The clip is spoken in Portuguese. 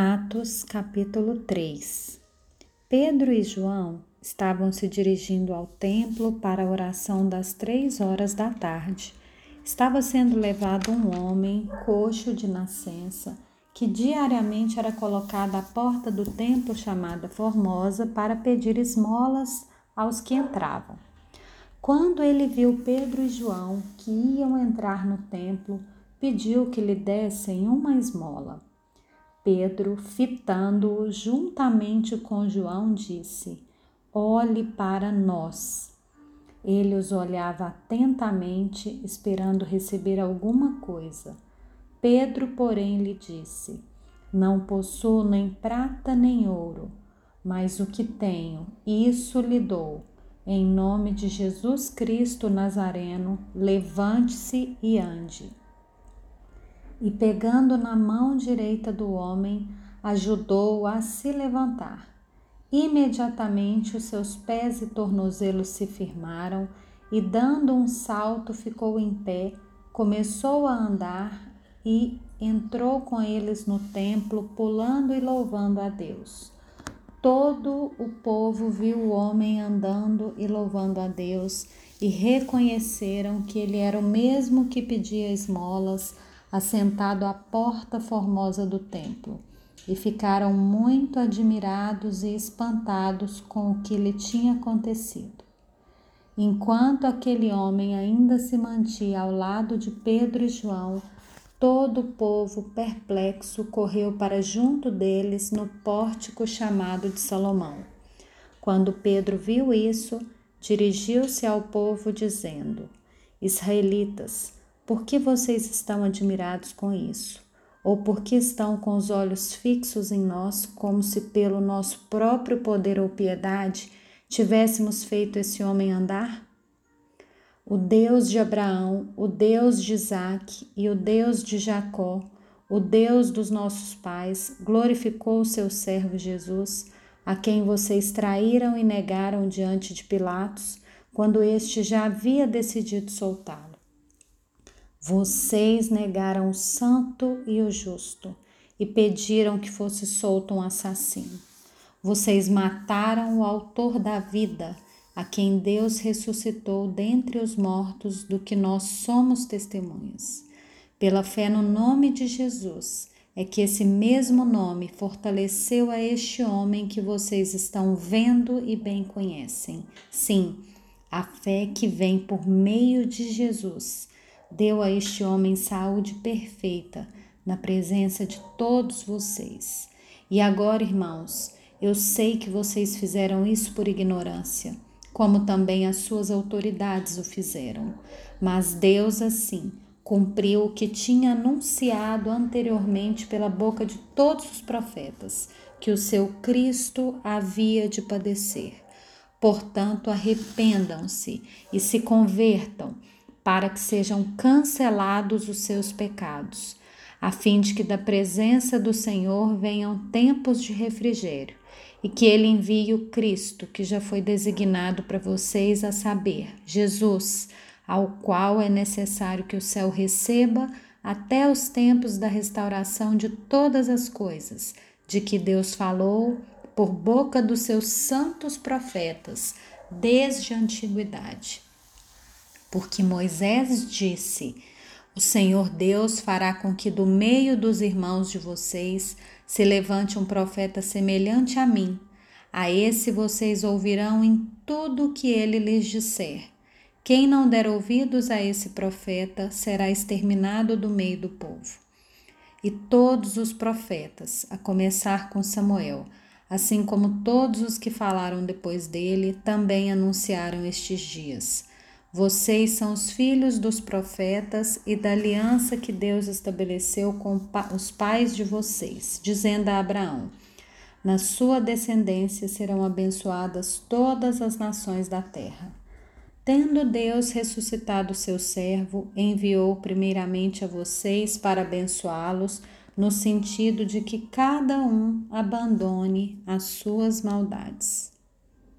Atos capítulo 3 Pedro e João estavam se dirigindo ao templo para a oração das três horas da tarde. Estava sendo levado um homem coxo de nascença que diariamente era colocado à porta do templo chamada Formosa para pedir esmolas aos que entravam. Quando ele viu Pedro e João que iam entrar no templo, pediu que lhe dessem uma esmola. Pedro, fitando-o juntamente com João, disse: Olhe para nós. Ele os olhava atentamente, esperando receber alguma coisa. Pedro, porém, lhe disse: Não possuo nem prata nem ouro, mas o que tenho, isso lhe dou. Em nome de Jesus Cristo Nazareno, levante-se e ande e, pegando na mão direita do homem, ajudou-o a se levantar. Imediatamente os seus pés e tornozelos se firmaram e, dando um salto, ficou em pé, começou a andar e entrou com eles no templo, pulando e louvando a Deus. Todo o povo viu o homem andando e louvando a Deus e reconheceram que ele era o mesmo que pedia esmolas assentado à porta formosa do templo, e ficaram muito admirados e espantados com o que lhe tinha acontecido. Enquanto aquele homem ainda se mantinha ao lado de Pedro e João, todo o povo perplexo correu para junto deles no pórtico chamado de Salomão. Quando Pedro viu isso, dirigiu-se ao povo, dizendo: Israelitas, por que vocês estão admirados com isso? Ou por que estão com os olhos fixos em nós, como se pelo nosso próprio poder ou piedade tivéssemos feito esse homem andar? O Deus de Abraão, o Deus de Isaque e o Deus de Jacó, o Deus dos nossos pais, glorificou o seu servo Jesus, a quem vocês traíram e negaram diante de Pilatos, quando este já havia decidido soltá-lo. Vocês negaram o santo e o justo e pediram que fosse solto um assassino. Vocês mataram o autor da vida, a quem Deus ressuscitou dentre os mortos, do que nós somos testemunhas. Pela fé no nome de Jesus, é que esse mesmo nome fortaleceu a este homem que vocês estão vendo e bem conhecem. Sim, a fé que vem por meio de Jesus deu a este homem saúde perfeita na presença de todos vocês. E agora, irmãos, eu sei que vocês fizeram isso por ignorância, como também as suas autoridades o fizeram. Mas Deus, assim, cumpriu o que tinha anunciado anteriormente pela boca de todos os profetas, que o seu Cristo havia de padecer. Portanto, arrependam-se e se convertam para que sejam cancelados os seus pecados, a fim de que da presença do Senhor venham tempos de refrigério e que ele envie o Cristo que já foi designado para vocês a saber, Jesus, ao qual é necessário que o céu receba até os tempos da restauração de todas as coisas, de que Deus falou por boca dos seus santos profetas desde a antiguidade porque Moisés disse: O Senhor Deus fará com que do meio dos irmãos de vocês se levante um profeta semelhante a mim. A esse vocês ouvirão em tudo o que ele lhes disser. Quem não der ouvidos a esse profeta será exterminado do meio do povo. E todos os profetas, a começar com Samuel, assim como todos os que falaram depois dele, também anunciaram estes dias. Vocês são os filhos dos profetas e da aliança que Deus estabeleceu com os pais de vocês, dizendo a Abraão: Na sua descendência serão abençoadas todas as nações da terra. Tendo Deus ressuscitado seu servo, enviou primeiramente a vocês para abençoá-los, no sentido de que cada um abandone as suas maldades.